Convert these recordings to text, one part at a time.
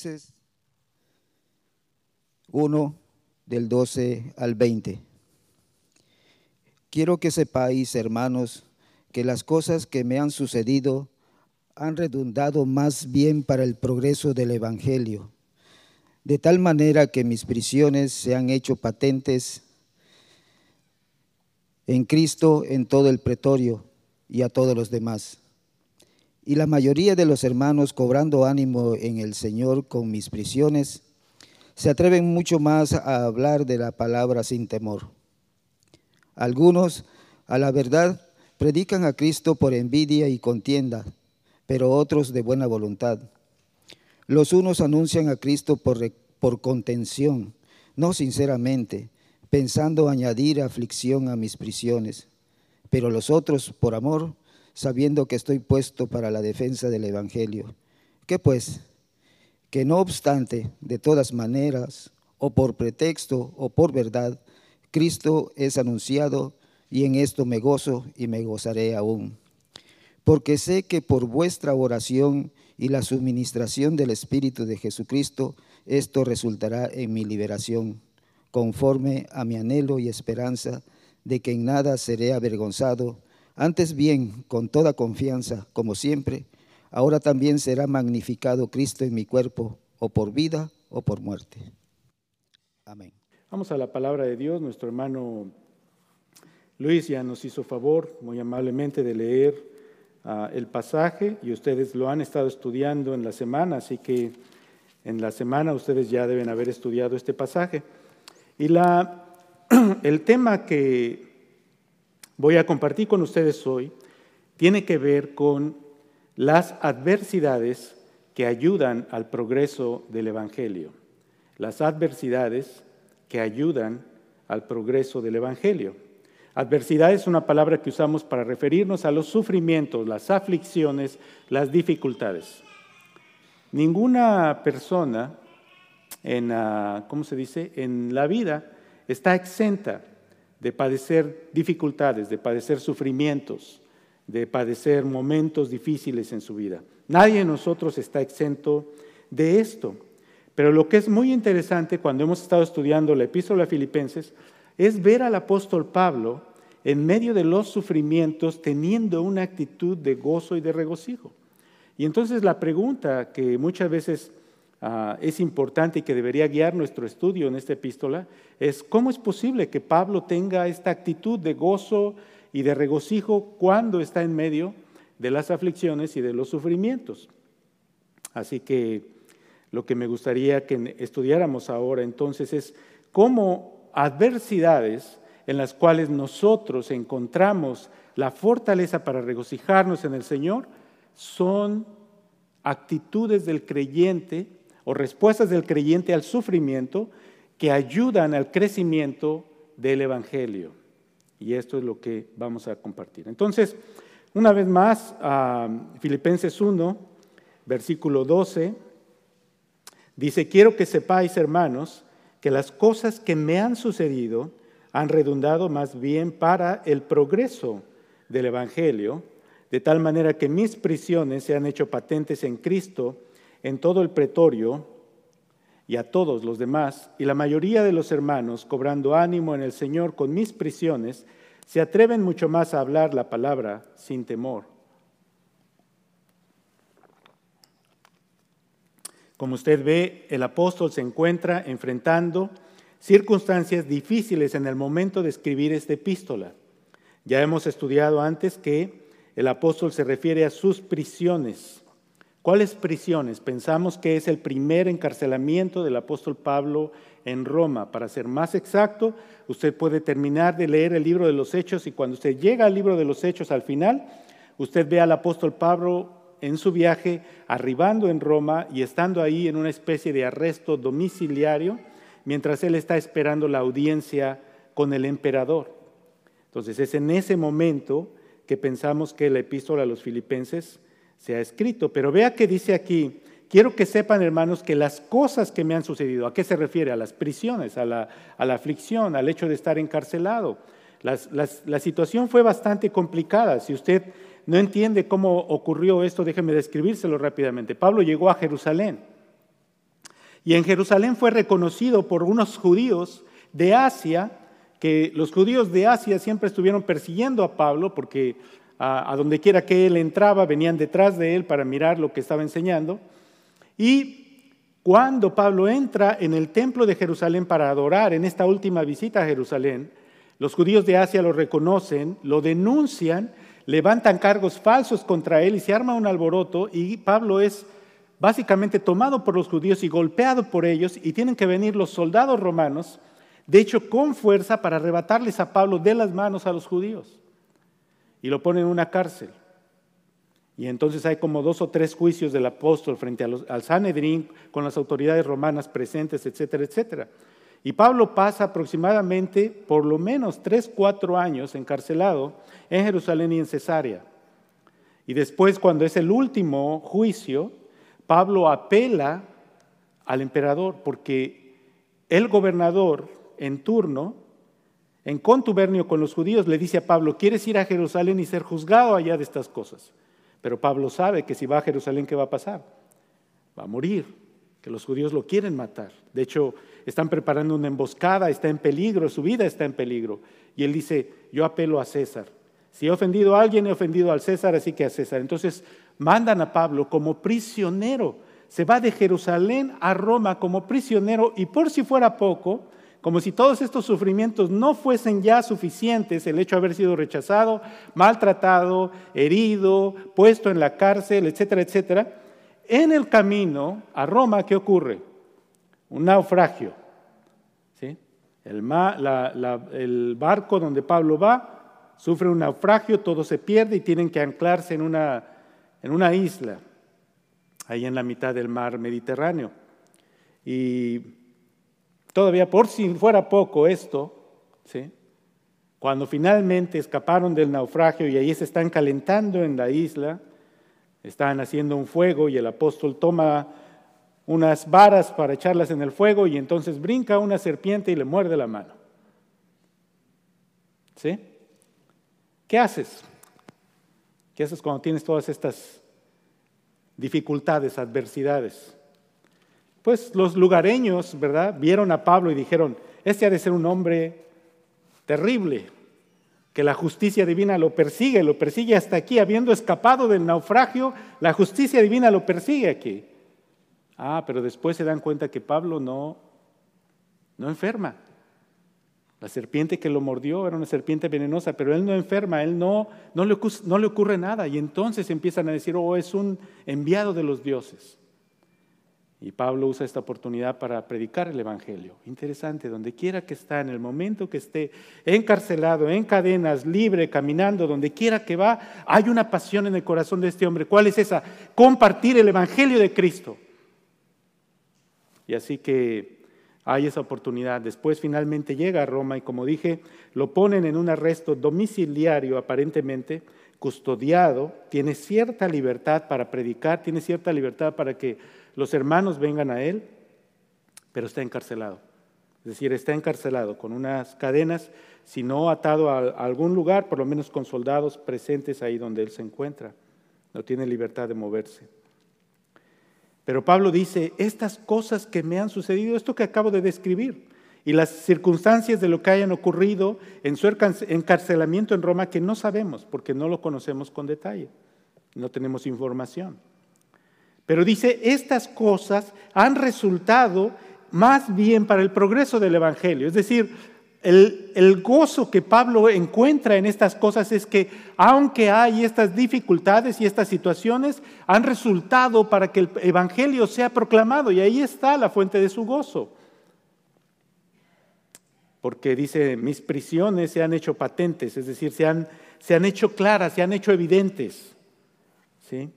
Filipenses 1 del 12 al 20. Quiero que sepáis, hermanos, que las cosas que me han sucedido han redundado más bien para el progreso del Evangelio, de tal manera que mis prisiones se han hecho patentes en Cristo en todo el pretorio y a todos los demás. Y la mayoría de los hermanos, cobrando ánimo en el Señor con mis prisiones, se atreven mucho más a hablar de la palabra sin temor. Algunos, a la verdad, predican a Cristo por envidia y contienda, pero otros de buena voluntad. Los unos anuncian a Cristo por, por contención, no sinceramente, pensando añadir aflicción a mis prisiones, pero los otros por amor, sabiendo que estoy puesto para la defensa del Evangelio. ¿Qué pues? Que no obstante, de todas maneras, o por pretexto o por verdad, Cristo es anunciado y en esto me gozo y me gozaré aún. Porque sé que por vuestra oración y la suministración del Espíritu de Jesucristo, esto resultará en mi liberación, conforme a mi anhelo y esperanza de que en nada seré avergonzado antes bien, con toda confianza, como siempre, ahora también será magnificado Cristo en mi cuerpo, o por vida o por muerte. Amén. Vamos a la palabra de Dios. Nuestro hermano Luis ya nos hizo favor muy amablemente de leer ah, el pasaje y ustedes lo han estado estudiando en la semana, así que en la semana ustedes ya deben haber estudiado este pasaje. Y la, el tema que voy a compartir con ustedes hoy tiene que ver con las adversidades que ayudan al progreso del Evangelio. Las adversidades que ayudan al progreso del Evangelio. Adversidad es una palabra que usamos para referirnos a los sufrimientos, las aflicciones, las dificultades. Ninguna persona en, ¿cómo se dice? en la vida está exenta de padecer dificultades, de padecer sufrimientos, de padecer momentos difíciles en su vida. Nadie de nosotros está exento de esto. Pero lo que es muy interesante cuando hemos estado estudiando la epístola a Filipenses es ver al apóstol Pablo en medio de los sufrimientos teniendo una actitud de gozo y de regocijo. Y entonces la pregunta que muchas veces Ah, es importante y que debería guiar nuestro estudio en esta epístola es cómo es posible que Pablo tenga esta actitud de gozo y de regocijo cuando está en medio de las aflicciones y de los sufrimientos. Así que lo que me gustaría que estudiáramos ahora entonces es cómo adversidades en las cuales nosotros encontramos la fortaleza para regocijarnos en el Señor son actitudes del creyente o respuestas del creyente al sufrimiento que ayudan al crecimiento del Evangelio. Y esto es lo que vamos a compartir. Entonces, una vez más, Filipenses 1, versículo 12, dice, quiero que sepáis, hermanos, que las cosas que me han sucedido han redundado más bien para el progreso del Evangelio, de tal manera que mis prisiones se han hecho patentes en Cristo en todo el pretorio y a todos los demás, y la mayoría de los hermanos, cobrando ánimo en el Señor con mis prisiones, se atreven mucho más a hablar la palabra sin temor. Como usted ve, el apóstol se encuentra enfrentando circunstancias difíciles en el momento de escribir esta epístola. Ya hemos estudiado antes que el apóstol se refiere a sus prisiones. ¿Cuáles prisiones? Pensamos que es el primer encarcelamiento del apóstol Pablo en Roma. Para ser más exacto, usted puede terminar de leer el libro de los Hechos y cuando usted llega al libro de los Hechos al final, usted ve al apóstol Pablo en su viaje arribando en Roma y estando ahí en una especie de arresto domiciliario mientras él está esperando la audiencia con el emperador. Entonces es en ese momento que pensamos que la epístola a los filipenses se ha escrito. Pero vea que dice aquí, quiero que sepan hermanos que las cosas que me han sucedido, ¿a qué se refiere? A las prisiones, a la, aflicción, al hecho de estar encarcelado. la situación fue bastante complicada. Si usted no entiende cómo ocurrió esto, déjeme describírselo rápidamente. Pablo llegó a Jerusalén. Y en Jerusalén fue reconocido por unos judíos de Asia, que los judíos de Asia siempre estuvieron persiguiendo a Pablo porque a, donde quiera que él entraba venían detrás de él para mirar lo que estaba enseñando. Y cuando Pablo entra en el templo de Jerusalén para adorar en esta última visita a Jerusalén, los judíos de Asia lo reconocen, lo denuncian, levantan cargos falsos contra él y se arma un alboroto y Pablo es básicamente tomado por los judíos y golpeado por ellos y tienen que venir los soldados romanos, de hecho con fuerza para arrebatarles a Pablo de las manos a los judíos y lo ponen en una cárcel. Y entonces hay como dos o tres juicios del apóstol frente al Sanedrín con las autoridades romanas presentes, etcétera, etcétera. Y Pablo pasa aproximadamente por lo menos tres, cuatro años encarcelado en Jerusalén y en Cesarea. Y después, cuando es el último juicio, Pablo apela al emperador porque el gobernador en turno, en contubernio con los judíos, le dice a Pablo, ¿quieres ir a Jerusalén y ser juzgado allá de estas cosas? Pero Pablo sabe que si va a Jerusalén, ¿qué va a pasar? Va a morir, que los judíos lo quieren matar. De hecho, están preparando una emboscada, está en peligro, su vida está en peligro. Y él dice, yo apelo a César. Si he ofendido a alguien, he ofendido al César, así que a César. Entonces mandan a Pablo como prisionero. Se va de Jerusalén a Roma como prisionero y por si fuera poco, como si todos estos sufrimientos no fuesen ya suficientes, el hecho de haber sido rechazado, maltratado, herido, puesto en la cárcel, etcétera, etcétera, en el camino a Roma, ¿qué ocurre? Un naufragio. el barco donde Pablo va sufre un naufragio, todo se pierde y tienen que anclarse en una, en una isla, ahí en la mitad del mar Mediterráneo. Y todavía por si fuera poco esto, ¿sí? cuando finalmente escaparon del naufragio y ahí se están calentando en la isla, están haciendo un fuego y el apóstol toma unas varas para echarlas en el fuego y entonces brinca una serpiente y le muerde la mano. ¿Sí? ¿Qué haces? ¿Qué haces cuando tienes todas estas dificultades, adversidades? Pues los lugareños, ¿verdad? Vieron a Pablo y dijeron, este ha de ser un hombre terrible, que la justicia divina lo persigue, lo persigue hasta aquí, habiendo escapado del naufragio, la justicia divina lo persigue aquí. Ah, pero después se dan cuenta que Pablo no, no enferma. La serpiente que lo mordió era una serpiente venenosa, pero él no enferma, él no, no, le, no le ocurre nada. Y entonces empiezan a decir, oh, es un enviado de los dioses. Y Pablo usa esta oportunidad para predicar el Evangelio. Interesante, donde quiera que está, en el momento que esté encarcelado, en cadenas, libre, caminando, donde quiera que va, hay una pasión en el corazón de este hombre. ¿Cuál es esa? Compartir el Evangelio de Cristo. Y así que hay esa oportunidad. Después finalmente llega a Roma y como dije, lo ponen en un arresto domiciliario aparentemente, custodiado, tiene cierta libertad para predicar, tiene cierta libertad para que los hermanos vengan a él, pero está encarcelado. Es decir, está encarcelado con unas cadenas, si no atado a algún lugar, por lo menos con soldados presentes ahí donde él se encuentra. No tiene libertad de moverse. Pero Pablo dice, estas cosas que me han sucedido, esto que acabo de describir, y las circunstancias de lo que hayan ocurrido en su encarcelamiento en Roma, que no sabemos, porque no lo conocemos con detalle, no tenemos información. Pero dice, estas cosas han resultado más bien para el progreso del Evangelio. Es decir, el, gozo que Pablo encuentra en estas cosas es que aunque hay estas dificultades y estas situaciones, han resultado para que el Evangelio sea proclamado y ahí está la fuente de su gozo. Porque dice, mis prisiones se han hecho patentes, es decir, se han, se han hecho claras, se han hecho evidentes. ¿Sí?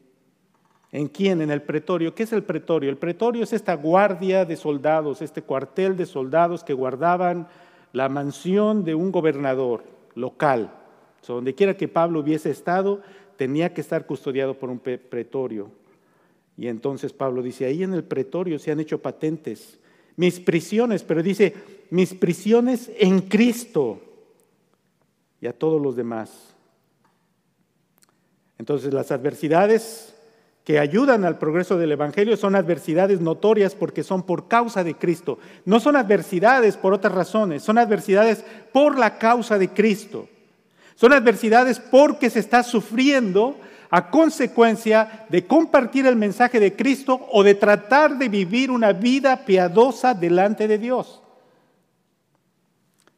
¿En quién? En el pretorio. ¿Qué es el pretorio? El pretorio es esta guardia de soldados, este cuartel de soldados que guardaban la mansión de un gobernador local. donde quiera que Pablo hubiese estado, tenía que estar custodiado por un pretorio. Y entonces Pablo dice, ahí en el pretorio se han hecho patentes mis prisiones, pero dice, mis prisiones en Cristo y a todos los demás. Entonces las adversidades que ayudan al progreso del Evangelio son adversidades notorias porque son por causa de Cristo. No son adversidades por otras razones, son adversidades por la causa de Cristo. Son adversidades porque se está sufriendo a consecuencia de compartir el mensaje de Cristo o de tratar de vivir una vida piadosa delante de Dios.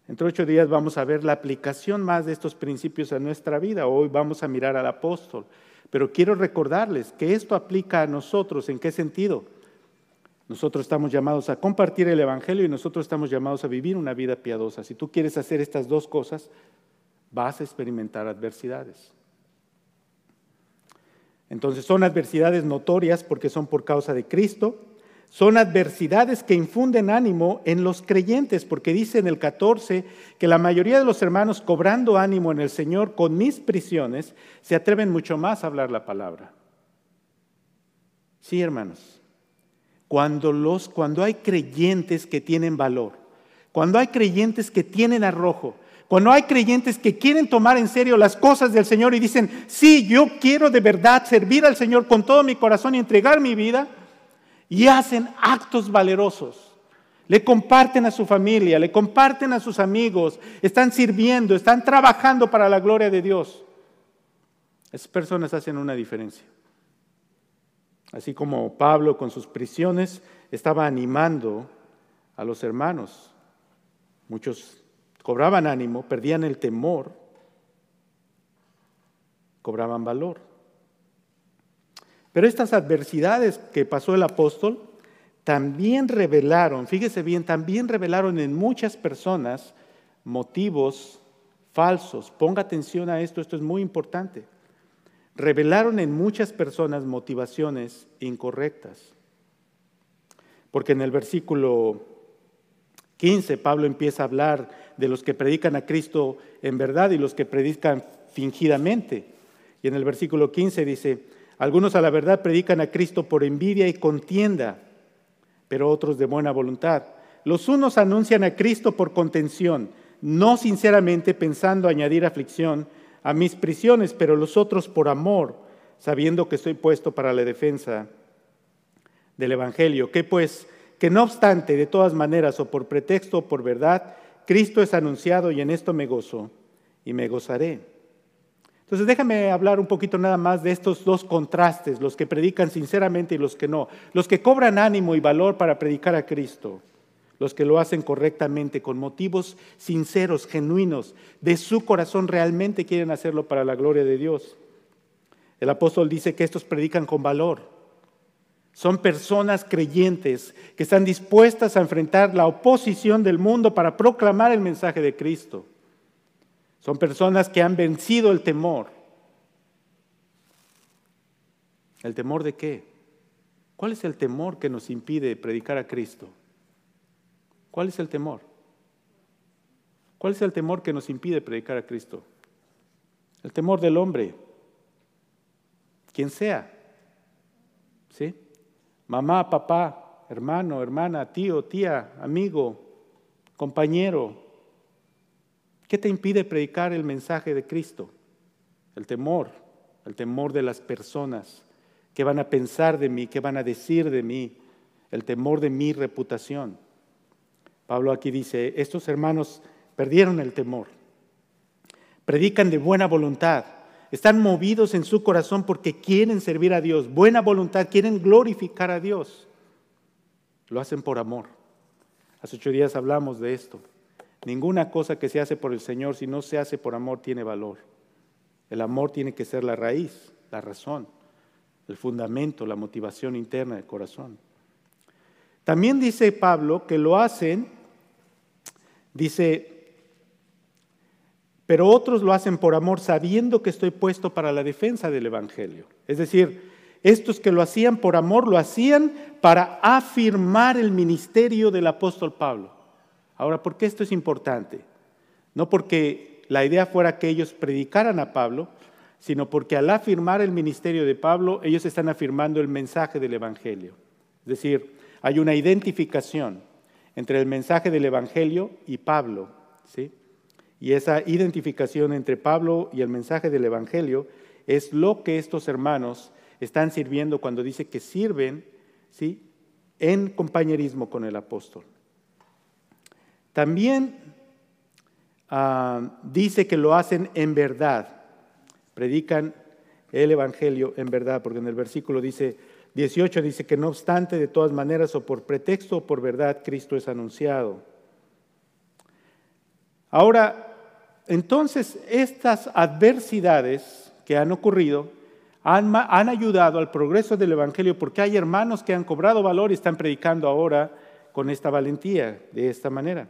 Entre ocho días vamos a ver la aplicación más de estos principios a nuestra vida. Hoy vamos a mirar al apóstol. Pero quiero recordarles que esto aplica a nosotros. ¿En qué sentido? Nosotros estamos llamados a compartir el Evangelio y nosotros estamos llamados a vivir una vida piadosa. Si tú quieres hacer estas dos cosas, vas a experimentar adversidades. Entonces son adversidades notorias porque son por causa de Cristo, son adversidades que infunden ánimo en los creyentes, porque dice en el 14 que la mayoría de los hermanos cobrando ánimo en el Señor con mis prisiones se atreven mucho más a hablar la palabra. Sí, hermanos, cuando, los, cuando hay creyentes que tienen valor, cuando hay creyentes que tienen arrojo, cuando hay creyentes que quieren tomar en serio las cosas del Señor y dicen, sí, yo quiero de verdad servir al Señor con todo mi corazón y entregar mi vida, y hacen actos valerosos. Le comparten a su familia, le comparten a sus amigos, están sirviendo, están trabajando para la gloria de Dios. Esas personas hacen una diferencia. Así como Pablo con sus prisiones estaba animando a los hermanos. Muchos cobraban ánimo, perdían el temor, cobraban valor. Pero estas adversidades que pasó el apóstol también revelaron, fíjese bien, también revelaron en muchas personas motivos falsos. Ponga atención a esto, esto es muy importante. Revelaron en muchas personas motivaciones incorrectas. Porque en el versículo 15 Pablo empieza a hablar de los que predican a Cristo en verdad y los que predican fingidamente. Y en el versículo 15 dice, algunos a la verdad predican a Cristo por envidia y contienda, pero otros de buena voluntad. Los unos anuncian a Cristo por contención, no sinceramente pensando añadir aflicción a mis prisiones, pero los otros por amor, sabiendo que estoy puesto para la defensa del Evangelio. Que pues, que no obstante, de todas maneras, o por pretexto o por verdad, Cristo es anunciado y en esto me gozo y me gozaré. Entonces déjame hablar un poquito nada más de estos dos contrastes, los que predican sinceramente y los que no, los que cobran ánimo y valor para predicar a Cristo, los que lo hacen correctamente, con motivos sinceros, genuinos, de su corazón realmente quieren hacerlo para la gloria de Dios. El apóstol dice que estos predican con valor. Son personas creyentes que están dispuestas a enfrentar la oposición del mundo para proclamar el mensaje de Cristo. Son personas que han vencido el temor. ¿El temor de qué? ¿Cuál es el temor que nos impide predicar a Cristo? ¿Cuál es el temor? ¿Cuál es el temor que nos impide predicar a Cristo? El temor del hombre, quien sea. ¿Sí? Mamá, papá, hermano, hermana, tío, tía, amigo, compañero, ¿Qué te impide predicar el mensaje de Cristo? El temor, el temor de las personas. ¿Qué van a pensar de mí? ¿Qué van a decir de mí? El temor de mi reputación. Pablo aquí dice, estos hermanos perdieron el temor. Predican de buena voluntad. Están movidos en su corazón porque quieren servir a Dios. Buena voluntad, quieren glorificar a Dios. Lo hacen por amor. Hace ocho días hablamos de esto. Ninguna cosa que se hace por el Señor, si no se hace por amor, tiene valor. El amor tiene que ser la raíz, la razón, el fundamento, la motivación interna del corazón. También dice Pablo que lo hacen, dice, pero otros lo hacen por amor sabiendo que estoy puesto para la defensa del Evangelio. Es decir, estos que lo hacían por amor lo hacían para afirmar el ministerio del apóstol Pablo. Ahora, ¿por qué esto es importante? No porque la idea fuera que ellos predicaran a Pablo, sino porque al afirmar el ministerio de Pablo, ellos están afirmando el mensaje del Evangelio. Es decir, hay una identificación entre el mensaje del Evangelio y Pablo. ¿sí? Y esa identificación entre Pablo y el mensaje del Evangelio es lo que estos hermanos están sirviendo cuando dice que sirven ¿sí? en compañerismo con el apóstol. También ah, dice que lo hacen en verdad, predican el Evangelio en verdad, porque en el versículo dice 18 dice que no obstante, de todas maneras, o por pretexto o por verdad, Cristo es anunciado. Ahora, entonces, estas adversidades que han ocurrido han, han, ayudado al progreso del Evangelio porque hay hermanos que han cobrado valor y están predicando ahora con esta valentía, de esta manera.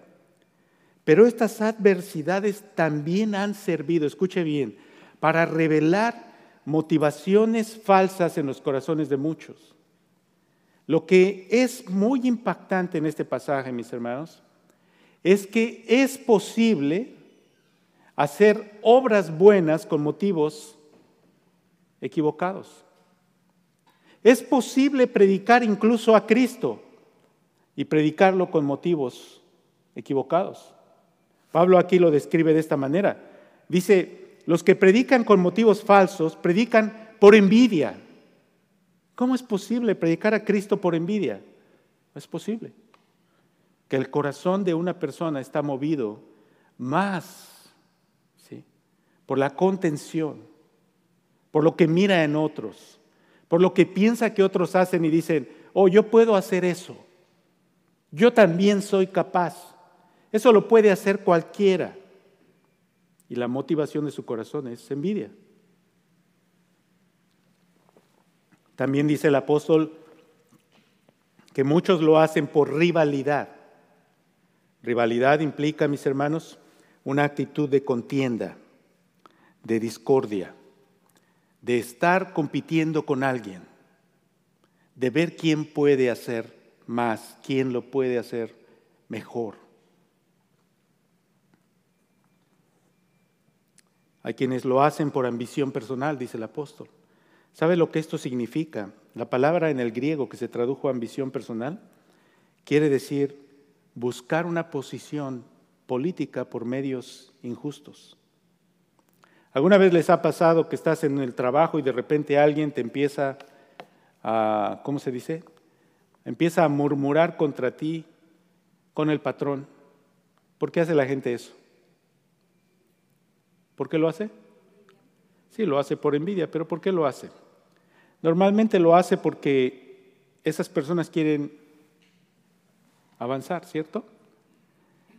Pero estas adversidades también han servido, escuche bien, para revelar motivaciones falsas en los corazones de muchos. Lo que es muy impactante en este pasaje, mis hermanos, es que es posible hacer obras buenas con motivos equivocados. Es posible predicar incluso a Cristo y predicarlo con motivos equivocados. Pablo aquí lo describe de esta manera. Dice, los que predican con motivos falsos predican por envidia. ¿Cómo es posible predicar a Cristo por envidia? Es posible. Que el corazón de una persona está movido más ¿sí? por la contención, por lo que mira en otros, por lo que piensa que otros hacen y dicen, oh, yo puedo hacer eso. Yo también soy capaz. Eso lo puede hacer cualquiera. Y la motivación de su corazón es envidia. También dice el apóstol que muchos lo hacen por rivalidad. Rivalidad implica, mis hermanos, una actitud de contienda, de discordia, de estar compitiendo con alguien, de ver quién puede hacer más, quién lo puede hacer mejor. Hay quienes lo hacen por ambición personal, dice el apóstol. ¿Sabe lo que esto significa? La palabra en el griego que se tradujo ambición personal quiere decir buscar una posición política por medios injustos. ¿Alguna vez les ha pasado que estás en el trabajo y de repente alguien te empieza a, ¿cómo se dice? Empieza a murmurar contra ti con el patrón. ¿Por qué hace la gente eso? ¿Por qué lo hace? Sí, lo hace por envidia, pero ¿por qué lo hace? Normalmente lo hace porque esas personas quieren avanzar, ¿cierto?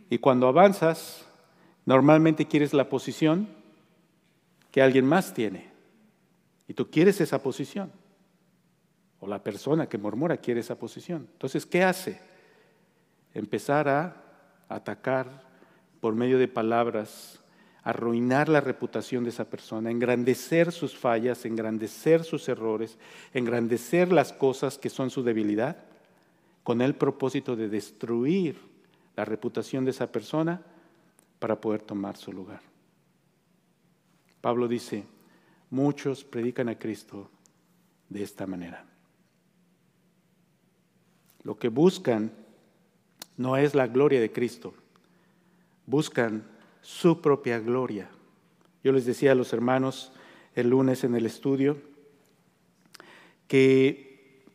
Y cuando avanzas, normalmente quieres la posición que alguien más tiene. Y tú quieres esa posición. O la persona que murmura quiere esa posición. Entonces, ¿qué hace? Empezar a atacar por medio de palabras arruinar la reputación de esa persona, engrandecer sus fallas, engrandecer sus errores, engrandecer las cosas que son su debilidad, con el propósito de destruir la reputación de esa persona para poder tomar su lugar. Pablo dice, muchos predican a Cristo de esta manera. Lo que buscan no es la gloria de Cristo, buscan su propia gloria. Yo les decía a los hermanos el lunes en el estudio que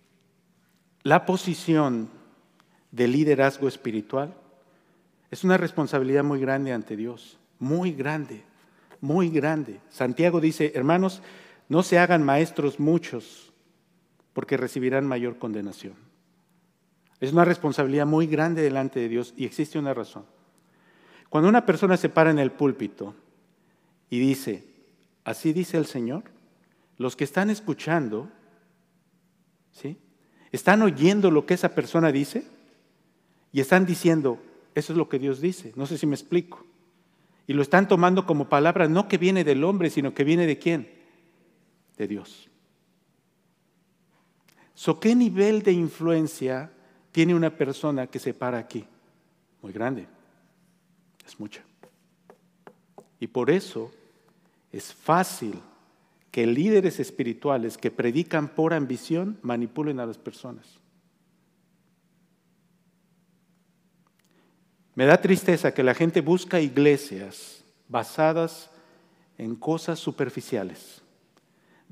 la posición de liderazgo espiritual es una responsabilidad muy grande ante Dios, muy grande, muy grande. Santiago dice, hermanos, no se hagan maestros muchos, porque recibirán mayor condenación. Es una responsabilidad muy grande delante de Dios y existe una razón. Cuando una persona se para en el púlpito y dice, así dice el Señor, los que están escuchando, ¿sí? Están oyendo lo que esa persona dice y están diciendo, eso es lo que Dios dice. No sé si me explico. Y lo están tomando como palabra no que viene del hombre, sino que viene de quién? De Dios. So, ¿Qué nivel de influencia tiene una persona que se para aquí? Muy grande. Es mucha. Y por eso es fácil que líderes espirituales que predican por ambición manipulen a las personas. Me da tristeza que la gente busca iglesias basadas en cosas superficiales,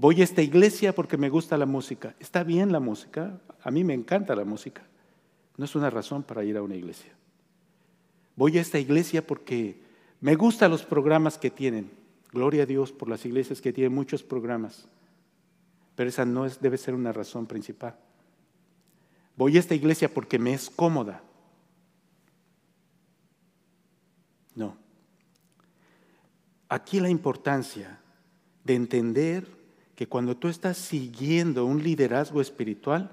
Voy a esta iglesia porque me gusta la música. Está bien la música, a mí me encanta la música. No es una razón para ir a una iglesia. Voy a esta iglesia porque me gustan los programas que tienen. Gloria a Dios por las iglesias que tienen muchos programas. Pero esa no es, debe ser una razón principal. Voy a esta iglesia porque me es cómoda. No. Aquí la importancia de entender que cuando tú estás siguiendo un liderazgo espiritual,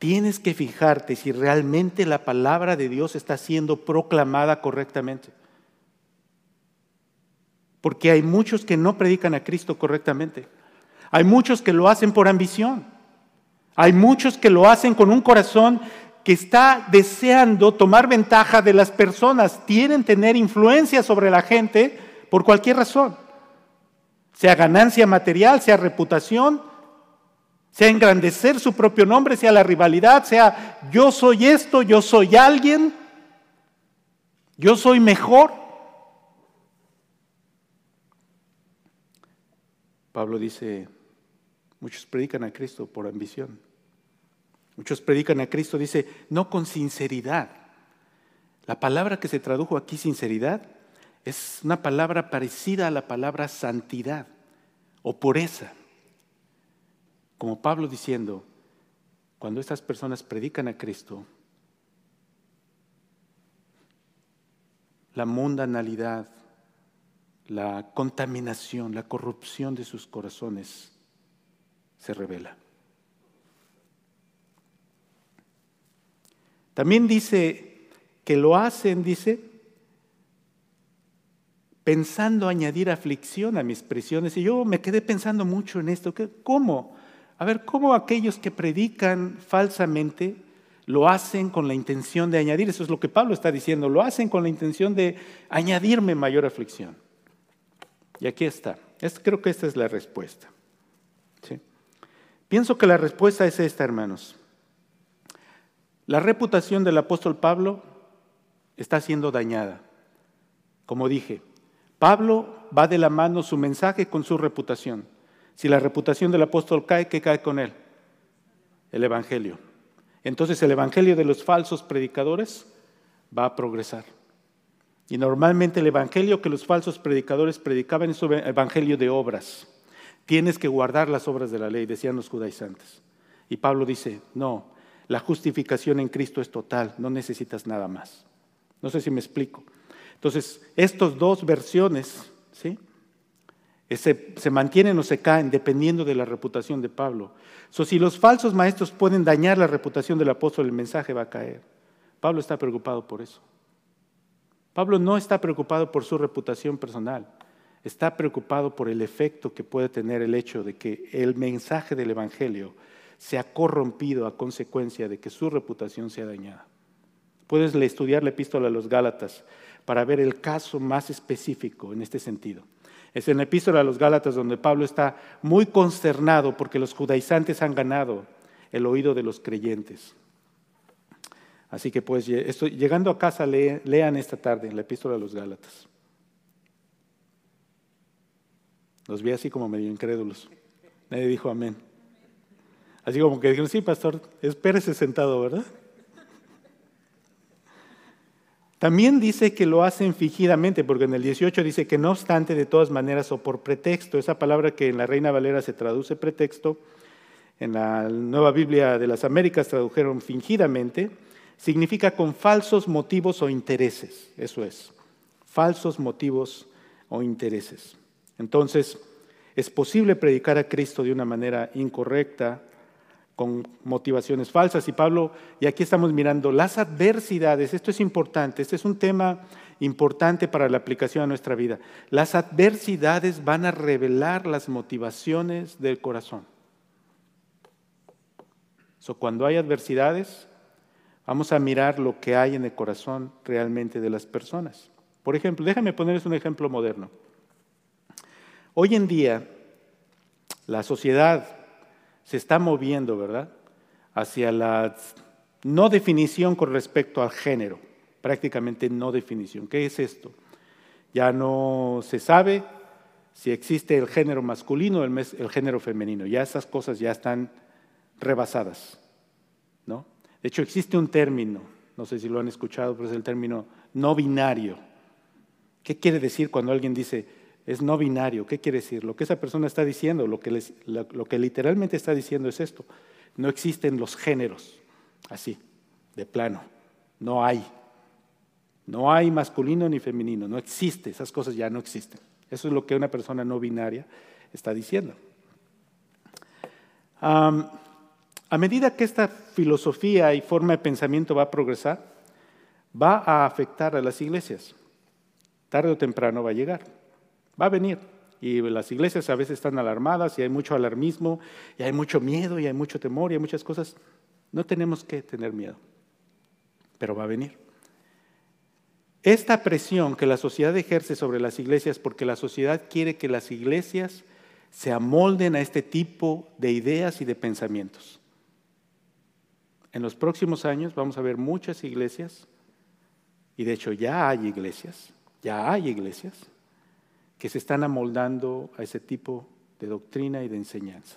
tienes que fijarte si realmente la palabra de Dios está siendo proclamada correctamente. Porque hay muchos que no predican a Cristo correctamente. Hay muchos que lo hacen por ambición. Hay muchos que lo hacen con un corazón que está deseando tomar ventaja de las personas. Tienen tener influencia sobre la gente por cualquier razón sea ganancia material, sea reputación, sea engrandecer su propio nombre, sea la rivalidad, sea yo soy esto, yo soy alguien, yo soy mejor. Pablo dice, muchos predican a Cristo por ambición. Muchos predican a Cristo, dice, no con sinceridad. La palabra que se tradujo aquí, sinceridad, es una palabra parecida a la palabra santidad o pureza. Como Pablo diciendo, cuando estas personas predican a Cristo, la mundanalidad, la contaminación, la corrupción de sus corazones se revela. También dice que lo hacen, dice, pensando añadir aflicción a mis prisiones. Y yo me quedé pensando mucho en esto. ¿Cómo? A ver, ¿cómo aquellos que predican falsamente lo hacen con la intención de añadir? Eso es lo que Pablo está diciendo. Lo hacen con la intención de añadirme mayor aflicción. Y aquí está. creo que esta es la respuesta. Pienso que la respuesta es esta, hermanos. La reputación del apóstol Pablo está siendo dañada. Como dije, Pablo va de la mano su mensaje con su reputación. Si la reputación del apóstol cae, ¿qué cae con él? El Evangelio. Entonces el Evangelio de los falsos predicadores va a progresar. Y normalmente el Evangelio que los falsos predicadores predicaban es el Evangelio de obras. Tienes que guardar las obras de la ley, decían los judaizantes. Y Pablo dice, no, la justificación en Cristo es total, no necesitas nada más. No sé si me explico. Entonces, estas dos versiones, ¿sí? Se, mantienen o se caen dependiendo de la reputación de Pablo. So, si los falsos maestros pueden dañar la reputación del apóstol, el mensaje va a caer. Pablo está preocupado por eso. Pablo no está preocupado por su reputación personal, está preocupado por el efecto que puede tener el hecho de que el mensaje del Evangelio se ha corrompido a consecuencia de que su reputación sea dañada. Puedes estudiar la epístola a los Gálatas para ver el caso más específico en este sentido. Es en la epístola a los Gálatas donde Pablo está muy consternado porque los judaizantes han ganado el oído de los creyentes. Así que pues llegando a casa lean esta tarde la epístola a los Gálatas. Los vi así como medio incrédulos. Nadie dijo amén. Así como que dijeron, sí, pastor, espérese sentado, ¿verdad? También dice que lo hacen fingidamente, porque en el 18 dice que no obstante, de todas maneras o por pretexto, esa palabra que en la Reina Valera se traduce pretexto, en la Nueva Biblia de las Américas tradujeron fingidamente, significa con falsos motivos o intereses, eso es, falsos motivos o intereses. Entonces, es posible predicar a Cristo de una manera incorrecta, con motivaciones falsas. Y Pablo, y aquí estamos mirando las adversidades, esto es importante, este es un tema importante para la aplicación a nuestra vida. Las adversidades van a revelar las motivaciones del corazón. So, cuando hay adversidades, vamos a mirar lo que hay en el corazón realmente de las personas. Por ejemplo, déjame ponerles un ejemplo moderno. Hoy en día, la sociedad se está moviendo, ¿verdad? Hacia la no definición con respecto al género, prácticamente no definición. ¿Qué es esto? Ya no se sabe si existe el género masculino o el, el, género femenino. Ya esas cosas ya están rebasadas. ¿no? De hecho, existe un término, no sé si lo han escuchado, pero es el término no binario. ¿Qué quiere decir cuando alguien dice es no binario? ¿Qué quiere decir? Lo que esa persona está diciendo, lo que, literalmente está diciendo es esto. No existen los géneros, así, de plano. No hay. No hay masculino ni femenino, no existe, esas cosas ya no existen. Eso es lo que una persona no binaria está diciendo. a medida que esta filosofía y forma de pensamiento va a progresar, va a afectar a las iglesias. Tarde o temprano va a llegar, va a venir. Y las iglesias a veces están alarmadas y hay mucho alarmismo y hay mucho miedo y hay mucho temor y hay muchas cosas. No tenemos que tener miedo, pero va a venir. Esta presión que la sociedad ejerce sobre las iglesias, porque la sociedad quiere que las iglesias se amolden a este tipo de ideas y de pensamientos. En los próximos años vamos a ver muchas iglesias, y de hecho ya hay iglesias, ya hay iglesias, que se están amoldando a ese tipo de doctrina y de enseñanza,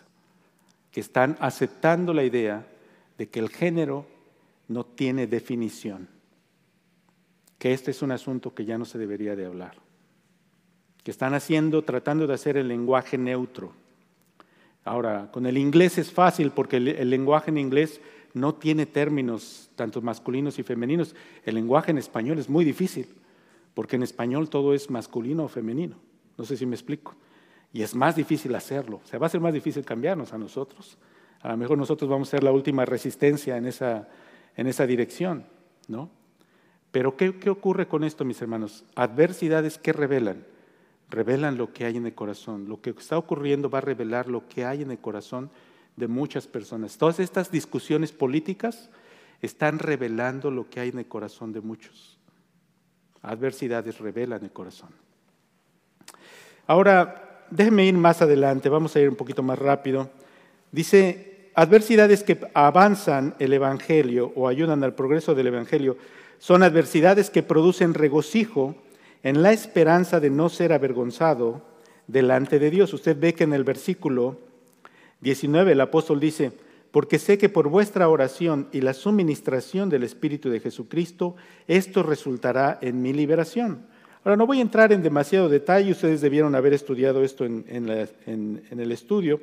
que están aceptando la idea de que el género no tiene definición que este es un asunto que ya no se debería de hablar, que están haciendo, tratando de hacer el lenguaje neutro. Ahora, con el inglés es fácil porque el, lenguaje en inglés no tiene términos tanto masculinos y femeninos. El lenguaje en español es muy difícil, porque en español todo es masculino o femenino. No sé si me explico. Y es más difícil hacerlo. O sea, va a ser más difícil cambiarnos a nosotros. A lo mejor nosotros vamos a ser la última resistencia en esa, en esa dirección, ¿no? Pero ¿qué, ocurre con esto, mis hermanos? Adversidades que revelan, revelan lo que hay en el corazón. Lo que está ocurriendo va a revelar lo que hay en el corazón de muchas personas. Todas estas discusiones políticas están revelando lo que hay en el corazón de muchos. Adversidades revelan el corazón. Ahora, déjenme ir más adelante, vamos a ir un poquito más rápido. Dice, adversidades que avanzan el Evangelio o ayudan al progreso del Evangelio son adversidades que producen regocijo en la esperanza de no ser avergonzado delante de Dios. Usted ve que en el versículo 19 el apóstol dice, porque sé que por vuestra oración y la suministración del Espíritu de Jesucristo, esto resultará en mi liberación. Ahora, no voy a entrar en demasiado detalle, ustedes debieron haber estudiado esto en, en el estudio,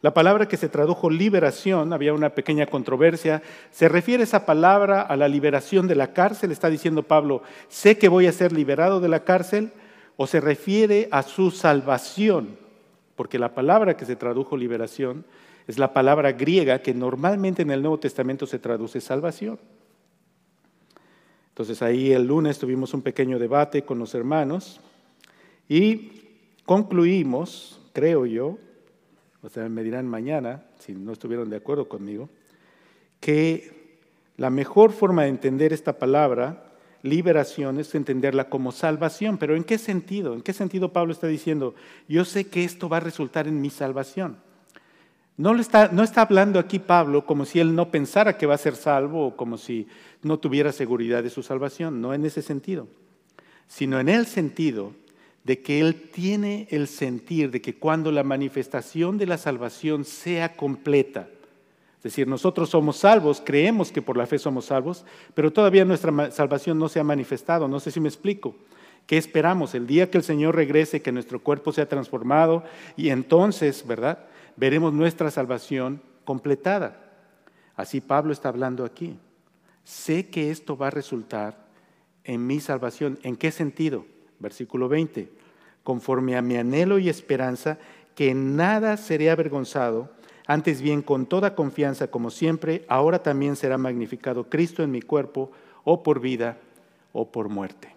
la palabra que se tradujo liberación, había una pequeña controversia, se refiere esa palabra a la liberación de la cárcel, está diciendo Pablo, sé que voy a ser liberado de la cárcel, o se refiere a su salvación, porque la palabra que se tradujo liberación es la palabra griega que normalmente en el Nuevo Testamento se traduce salvación. Entonces ahí el lunes tuvimos un pequeño debate con los hermanos y concluimos, creo yo, o sea, me dirán mañana, si no estuvieron de acuerdo conmigo, que la mejor forma de entender esta palabra, liberación, es entenderla como salvación. Pero ¿en qué sentido? ¿En qué sentido Pablo está diciendo, yo sé que esto va a resultar en mi salvación? No, está, no está hablando aquí Pablo como si él no pensara que va a ser salvo o como si no tuviera seguridad de su salvación, no en ese sentido, sino en el sentido de que Él tiene el sentir de que cuando la manifestación de la salvación sea completa, es decir, nosotros somos salvos, creemos que por la fe somos salvos, pero todavía nuestra salvación no se ha manifestado, no sé si me explico. ¿Qué esperamos? El día que el Señor regrese, que nuestro cuerpo sea transformado y entonces, ¿verdad? Veremos nuestra salvación completada. Así Pablo está hablando aquí. Sé que esto va a resultar en mi salvación. ¿En qué sentido? Versículo 20 conforme a mi anhelo y esperanza, que nada seré avergonzado, antes bien con toda confianza, como siempre, ahora también será magnificado Cristo en mi cuerpo, o por vida o por muerte.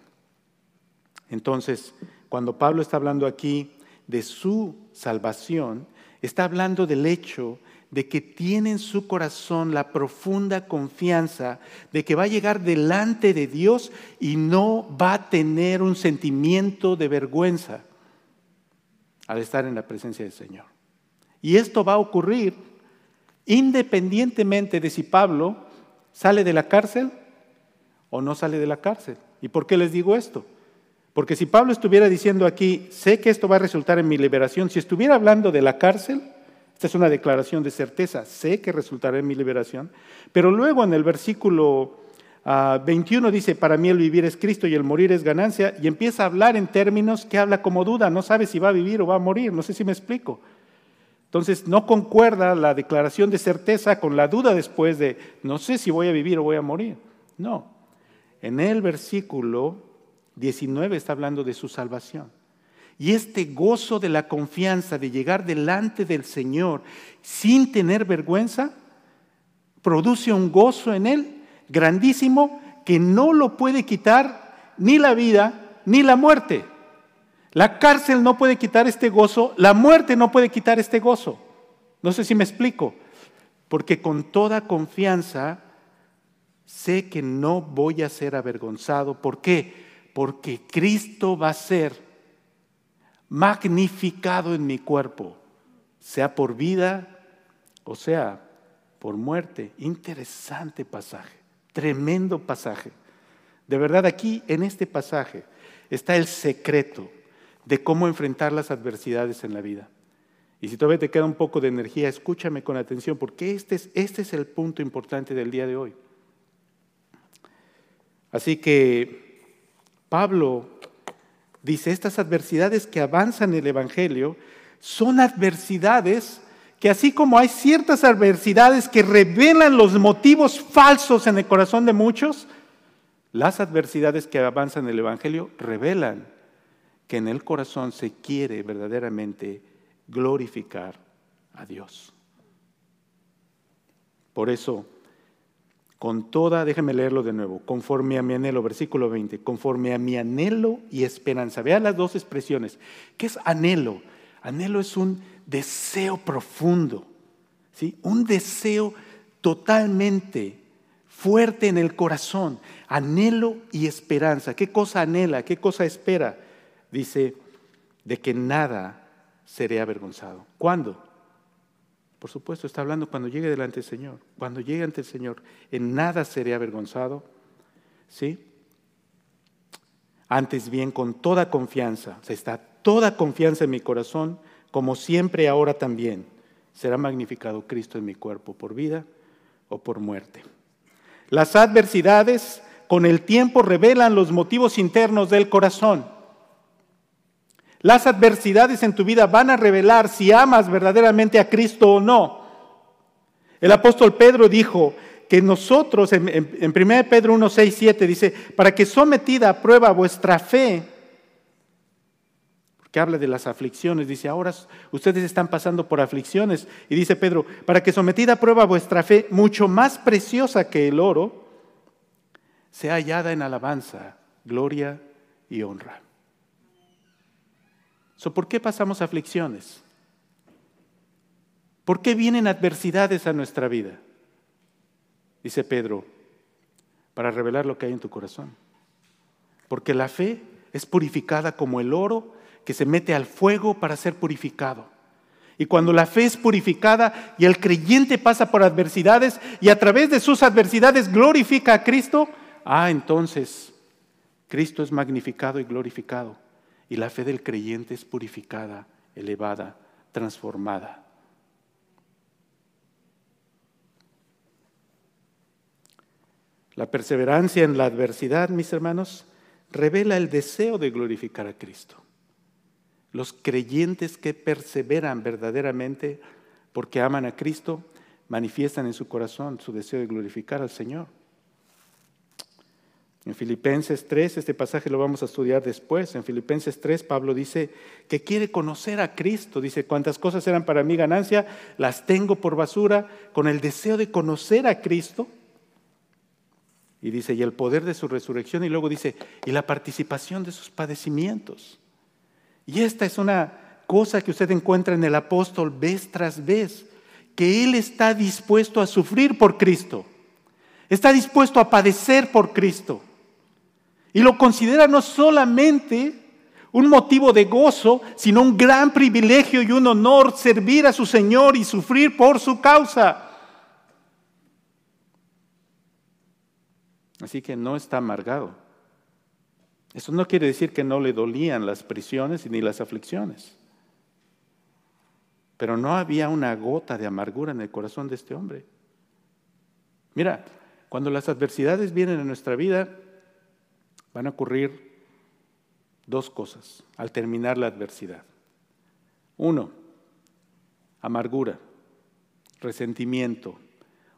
Entonces, cuando Pablo está hablando aquí de su salvación, está hablando del hecho de que tiene en su corazón la profunda confianza de que va a llegar delante de Dios y no va a tener un sentimiento de vergüenza al estar en la presencia del Señor. Y esto va a ocurrir independientemente de si Pablo sale de la cárcel o no sale de la cárcel. ¿Y por qué les digo esto? Porque si Pablo estuviera diciendo aquí, sé que esto va a resultar en mi liberación, si estuviera hablando de la cárcel, esta es una declaración de certeza, sé que resultará en mi liberación, pero luego en el versículo 21 ah, dice, para mí el vivir es Cristo y el morir es ganancia, y empieza a hablar en términos que habla como duda, no sabe si va a vivir o va a morir, no sé si me explico. Entonces no concuerda la declaración de certeza con la duda después de, no sé si voy a vivir o voy a morir. No, en el versículo 19 está hablando de su salvación. Y este gozo de la confianza de llegar delante del Señor sin tener vergüenza, produce un gozo en él grandísimo que no lo puede quitar ni la vida ni la muerte. La cárcel no puede quitar este gozo, la muerte no puede quitar este gozo. No sé si me explico, porque con toda confianza sé que no voy a ser avergonzado. ¿Por qué? Porque Cristo va a ser magnificado en mi cuerpo, sea por vida o sea por muerte. Interesante pasaje. Tremendo pasaje. De verdad, aquí en este pasaje está el secreto de cómo enfrentar las adversidades en la vida. Y si todavía te queda un poco de energía, escúchame con atención, porque este es, este es el punto importante del día de hoy. Así que Pablo dice, estas adversidades que avanzan el Evangelio son adversidades que así como hay ciertas adversidades que revelan los motivos falsos en el corazón de muchos, las adversidades que avanzan el Evangelio revelan que en el corazón se quiere verdaderamente glorificar a Dios. Por eso, con toda, déjeme leerlo de nuevo, conforme a mi anhelo, versículo 20, conforme a mi anhelo y esperanza. Vean las dos expresiones. ¿Qué es anhelo? Anhelo es un deseo profundo, ¿sí? un deseo totalmente fuerte en el corazón, anhelo y esperanza. ¿Qué cosa anhela? ¿Qué cosa espera? Dice, de que nada seré avergonzado. ¿Cuándo? Por supuesto, está hablando cuando llegue delante del Señor. Cuando llegue ante el Señor, en nada seré avergonzado. ¿Sí? Antes bien, con toda confianza, o sea, está toda confianza en mi corazón, como siempre ahora también, será magnificado Cristo en mi cuerpo por vida o por muerte. Las adversidades con el tiempo revelan los motivos internos del corazón. Las adversidades en tu vida van a revelar si amas verdaderamente a Cristo o no. El apóstol Pedro dijo que nosotros, en, 1 Pedro 1, 6, 7, dice, para que sometida a prueba vuestra fe, que habla de las aflicciones, dice, ahora ustedes están pasando por aflicciones. Y dice Pedro, para que sometida a prueba vuestra fe, mucho más preciosa que el oro, sea hallada en alabanza, gloria y honra. ¿Por qué pasamos aflicciones? ¿Por qué vienen adversidades a nuestra vida? Dice Pedro, para revelar lo que hay en tu corazón. Porque la fe es purificada como el oro que se mete al fuego para ser purificado. Y cuando la fe es purificada y el creyente pasa por adversidades y a través de sus adversidades glorifica a Cristo, ah, entonces Cristo es magnificado y glorificado. Y la fe del creyente es purificada, elevada, transformada. La perseverancia en la adversidad, mis hermanos, revela el deseo de glorificar a Cristo. Los creyentes que perseveran verdaderamente porque aman a Cristo manifiestan en su corazón su deseo de glorificar al Señor. En Filipenses 3, este pasaje lo vamos a estudiar después, en Filipenses 3 Pablo dice que quiere conocer a Cristo, dice, cuantas cosas eran para mí ganancia, las tengo por basura, con el deseo de conocer a Cristo. Y dice, y el poder de su resurrección, y luego dice, y la participación de sus padecimientos. Y esta es una cosa que usted encuentra en el apóstol vez tras vez, que él está dispuesto a sufrir por Cristo, está dispuesto a padecer por Cristo. Y lo considera no solamente un motivo de gozo, sino un gran privilegio y un honor servir a su Señor y sufrir por su causa. Así que no está amargado, Eso no quiere decir que no le dolían las prisiones ni las aflicciones. Pero no había una gota de amargura en el corazón de este hombre. Mira, cuando las adversidades vienen en nuestra vida, van a ocurrir dos cosas al terminar la adversidad. Uno, amargura, resentimiento,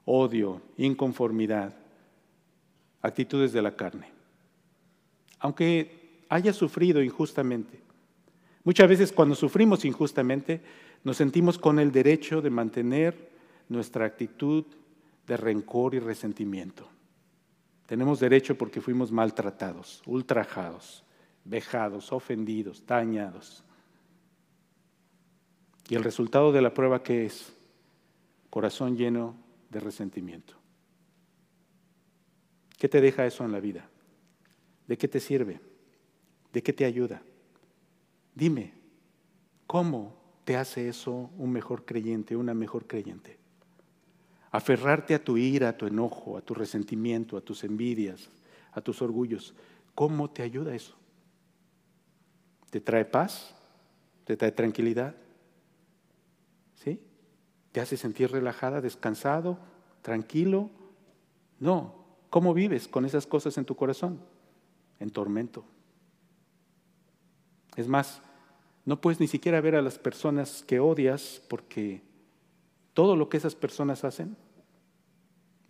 odio, inconformidad, actitudes de la carne. Aunque haya sufrido injustamente. Muchas veces cuando sufrimos injustamente nos sentimos con el derecho de mantener nuestra actitud de rencor y resentimiento. Tenemos derecho porque fuimos maltratados, ultrajados, vejados, ofendidos, dañados. Y el resultado de la prueba que es corazón lleno de resentimiento. ¿Qué te deja eso en la vida? ¿De qué te sirve? ¿De qué te ayuda? Dime, ¿cómo te hace eso un mejor creyente, una mejor creyente? Aferrarte a tu ira, a tu enojo, a tu resentimiento, a tus envidias, a tus orgullos. ¿Cómo te ayuda eso? ¿Te trae paz? ¿Te trae tranquilidad? ¿Sí? ¿Te hace sentir relajada, descansado, tranquilo? No. ¿Cómo vives con esas cosas en tu corazón? En tormento. Es más, no puedes ni siquiera ver a las personas que odias porque todo lo que esas personas hacen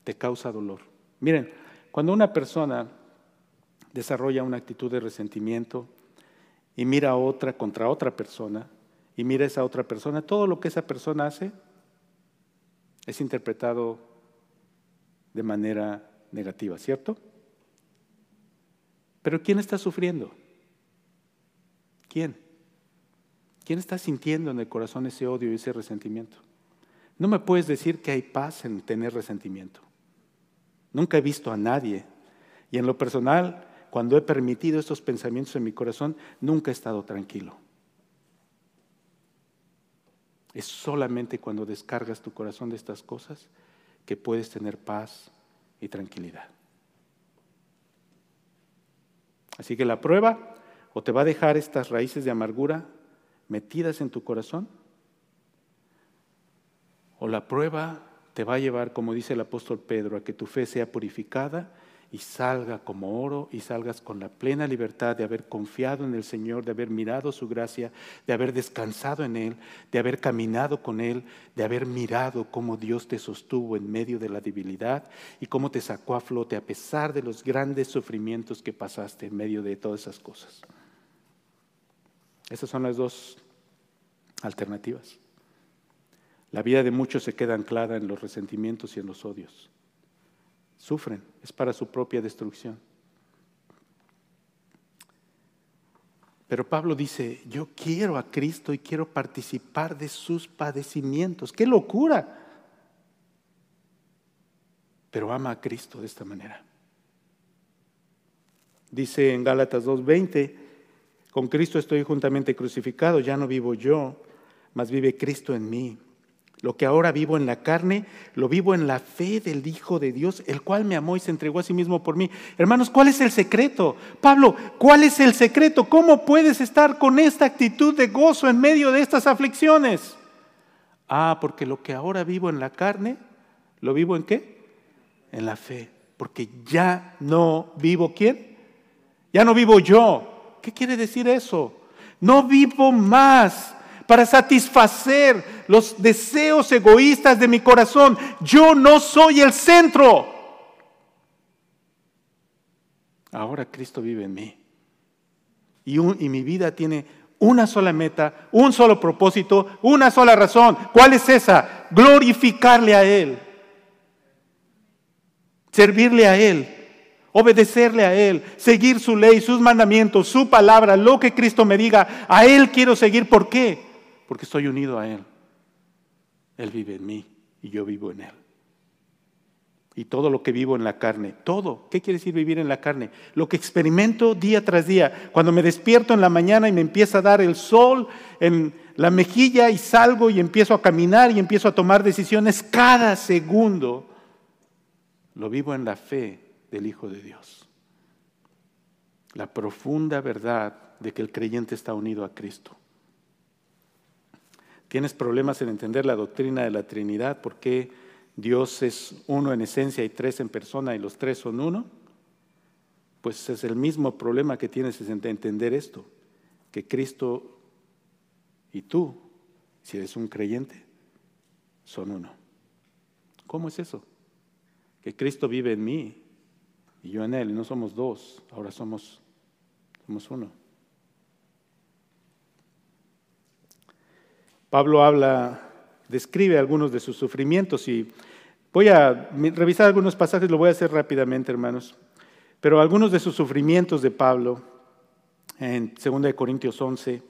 te causa dolor. Miren, cuando una persona desarrolla una actitud de resentimiento y mira a otra contra otra persona y mira a esa otra persona, todo lo que esa persona hace es interpretado de manera negativa, ¿cierto? Pero ¿quién está sufriendo? ¿Quién? ¿Quién está sintiendo en el corazón ese odio y ese resentimiento? No me puedes decir que hay paz en tener resentimiento. Nunca he visto a nadie. Y en lo personal, cuando he permitido estos pensamientos en mi corazón, nunca he estado tranquilo. Es solamente cuando descargas tu corazón de estas cosas que puedes tener paz y tranquilidad. Así que la prueba o te va a dejar estas raíces de amargura metidas en tu corazón, o la prueba te va a llevar, como dice el apóstol Pedro, a que tu fe sea purificada y salga como oro y salgas con la plena libertad de haber confiado en el Señor, de haber mirado su gracia, de haber descansado en Él, de haber caminado con Él, de haber mirado cómo Dios te sostuvo en medio de la debilidad y cómo te sacó a flote a pesar de los grandes sufrimientos que pasaste en medio de todas esas cosas. Esas son las dos alternativas. La vida de muchos se queda anclada en los resentimientos y en los odios. Sufren, es para su propia destrucción. Pero Pablo dice, yo quiero a Cristo y quiero participar de sus padecimientos. ¡Qué locura! Pero ama a Cristo de esta manera. Dice en Gálatas 2.20, con Cristo estoy juntamente crucificado, ya no vivo yo, mas vive Cristo en mí. Lo que ahora vivo en la carne, lo vivo en la fe del Hijo de Dios, el cual me amó y se entregó a sí mismo por mí. Hermanos, ¿cuál es el secreto? Pablo, ¿cuál es el secreto? ¿Cómo puedes estar con esta actitud de gozo en medio de estas aflicciones? Ah, porque lo que ahora vivo en la carne, ¿lo vivo en qué? En la fe. Porque ya no vivo quién? Ya no vivo yo. ¿Qué quiere decir eso? No vivo más para satisfacer los deseos egoístas de mi corazón. Yo no soy el centro. Ahora Cristo vive en mí. Y, mi vida tiene una sola meta, un solo propósito, una sola razón. ¿Cuál es esa? Glorificarle a Él. Servirle a Él. Obedecerle a Él. Seguir su ley, sus mandamientos, su palabra, lo que Cristo me diga. A Él quiero seguir. ¿Por qué? Porque estoy unido a Él. Él vive en mí y yo vivo en Él. Y todo lo que vivo en la carne, todo, ¿qué quiere decir vivir en la carne? Lo que experimento día tras día. Cuando me despierto en la mañana y me empieza a dar el sol en la mejilla y salgo y empiezo a caminar y empiezo a tomar decisiones cada segundo, lo vivo en la fe del Hijo de Dios. la profunda verdad de que el creyente está unido a Cristo. ¿Tienes problemas en entender la doctrina de la Trinidad? ¿Por qué Dios es uno en esencia y tres en persona y los tres son uno? Pues es el mismo problema que tienes en entender esto, que Cristo y tú, si eres un creyente, son uno. ¿Cómo es eso? Que Cristo vive en mí y yo en Él, no somos dos, ahora somos, somos uno. Pablo habla, describe algunos de sus sufrimientos y voy a revisar algunos pasajes, lo voy a hacer rápidamente, hermanos. Pero algunos de sus sufrimientos de Pablo, en 2 Corintios 11,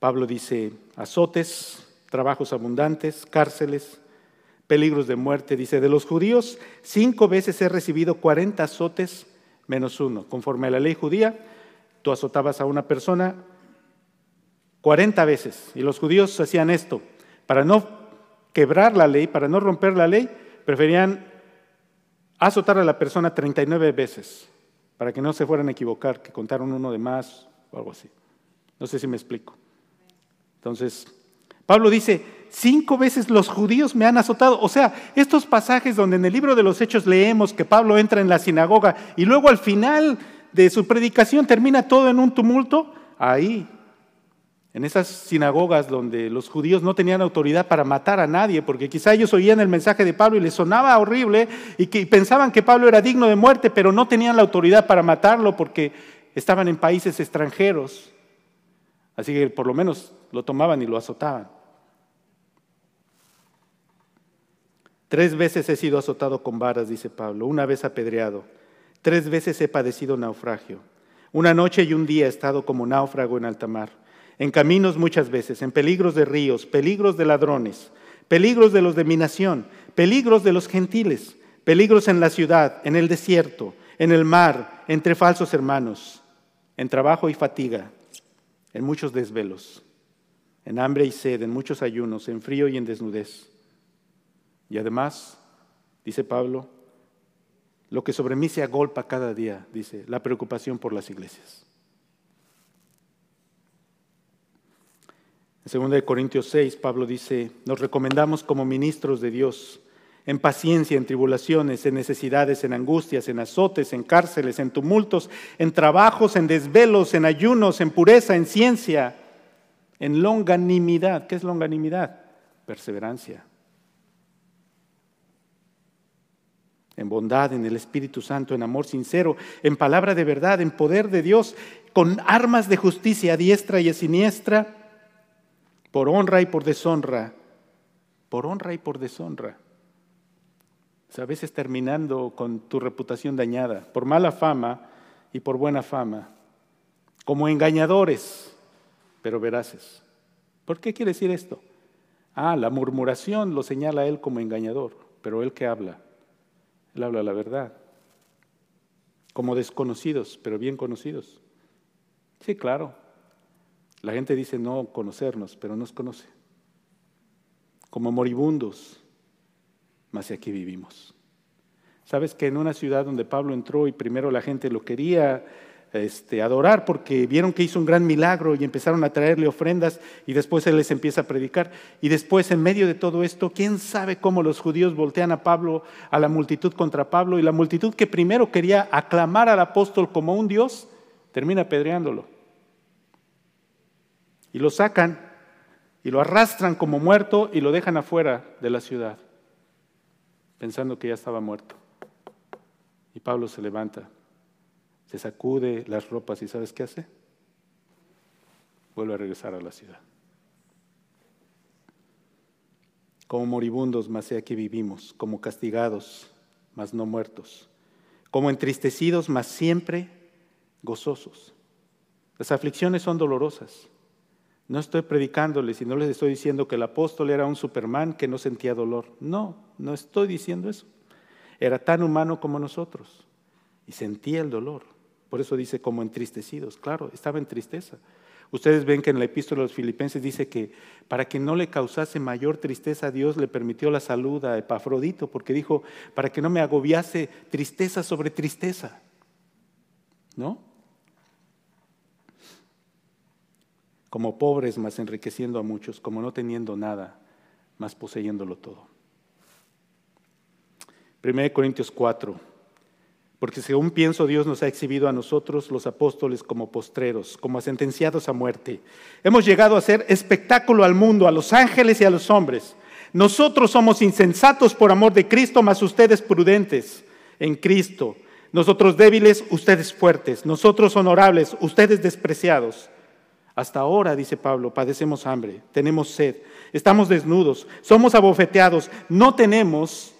Pablo dice azotes, trabajos abundantes, cárceles, peligros de muerte. Dice, de los judíos, cinco veces he recibido 40 azotes menos uno. Conforme a la ley judía, tú azotabas a una persona 40 veces. Y los judíos hacían esto. Para no quebrar la ley, para no romper la ley, preferían azotar a la persona 39 veces, para que no se fueran a equivocar, que contaron uno de más o algo así. No sé si me explico. Entonces, Pablo dice, cinco veces los judíos me han azotado. O sea, estos pasajes donde en el libro de los Hechos leemos que Pablo entra en la sinagoga y luego al final de su predicación termina todo en un tumulto, ahí en esas sinagogas donde los judíos no tenían autoridad para matar a nadie, porque quizá ellos oían el mensaje de Pablo y les sonaba horrible y pensaban que Pablo era digno de muerte, pero no tenían la autoridad para matarlo porque estaban en países extranjeros. Así que por lo menos lo tomaban y lo azotaban. Tres veces he sido azotado con varas, dice Pablo, una vez apedreado, tres veces he padecido naufragio. Una noche y un día he estado como náufrago en alta mar en caminos muchas veces, en peligros de ríos, peligros de ladrones, peligros de los de mi nación, peligros de los gentiles, peligros en la ciudad, en el desierto, en el mar, entre falsos hermanos, en trabajo y fatiga, en muchos desvelos, en hambre y sed, en muchos ayunos, en frío y en desnudez. Y además, dice Pablo, lo que sobre mí se agolpa cada día, dice, la preocupación por las iglesias. En 2 Corintios 6, Pablo dice, nos recomendamos como ministros de Dios, en paciencia, en tribulaciones, en necesidades, en angustias, en azotes, en cárceles, en tumultos, en trabajos, en desvelos, en ayunos, en pureza, en ciencia, en longanimidad. ¿Qué es longanimidad? Perseverancia. En bondad, en el Espíritu Santo, en amor sincero, en palabra de verdad, en poder de Dios, con armas de justicia a diestra y a siniestra por honra y por deshonra, por honra y por deshonra. a veces terminando con tu reputación dañada, por mala fama y por buena fama, como engañadores, pero veraces. ¿Por qué quiere decir esto? Ah, la murmuración lo señala él como engañador, pero él que habla, él habla la verdad. Como desconocidos, pero bien conocidos. Sí, claro, la gente dice no conocernos, pero nos conoce. Como moribundos, más aquí vivimos. Sabes que en una ciudad donde Pablo entró y primero la gente lo quería este, adorar porque vieron que hizo un gran milagro y empezaron a traerle ofrendas y después él les empieza a predicar. Y después en medio de todo esto, ¿quién sabe cómo los judíos voltean a Pablo, a la multitud contra Pablo? Y la multitud que primero quería aclamar al apóstol como un Dios, termina apedreándolo y lo sacan y lo arrastran como muerto y lo dejan afuera de la ciudad, pensando que ya estaba muerto. Y Pablo se levanta, se sacude las ropas y ¿sabes qué hace? Vuelve a regresar a la ciudad. Como moribundos, más sea que vivimos, como castigados, mas no muertos, como entristecidos, mas siempre gozosos. Las aflicciones son dolorosas, no estoy predicándoles y no les estoy diciendo que el apóstol era un Superman que no sentía dolor. No, no estoy diciendo eso. Era tan humano como nosotros y sentía el dolor. Por eso dice como entristecidos. Claro, estaba en tristeza. Ustedes ven que en la epístola de los filipenses dice que para que no le causase mayor tristeza a Dios le permitió la salud a Epafrodito, porque dijo, para que no me agobiase tristeza sobre tristeza. ¿No? Como pobres mas enriqueciendo a muchos, como no teniendo nada, mas poseyéndolo todo. 1 Corintios 4. Porque según pienso, Dios nos ha exhibido a nosotros, los apóstoles, como postreros, como sentenciados a muerte. Hemos llegado a ser espectáculo al mundo, a los ángeles y a los hombres. Nosotros somos insensatos por amor de Cristo, mas ustedes prudentes en Cristo. Nosotros débiles, ustedes fuertes. Nosotros honorables, ustedes despreciados. Hasta ahora, dice Pablo, padecemos hambre, tenemos sed, estamos desnudos, somos abofeteados, no tenemos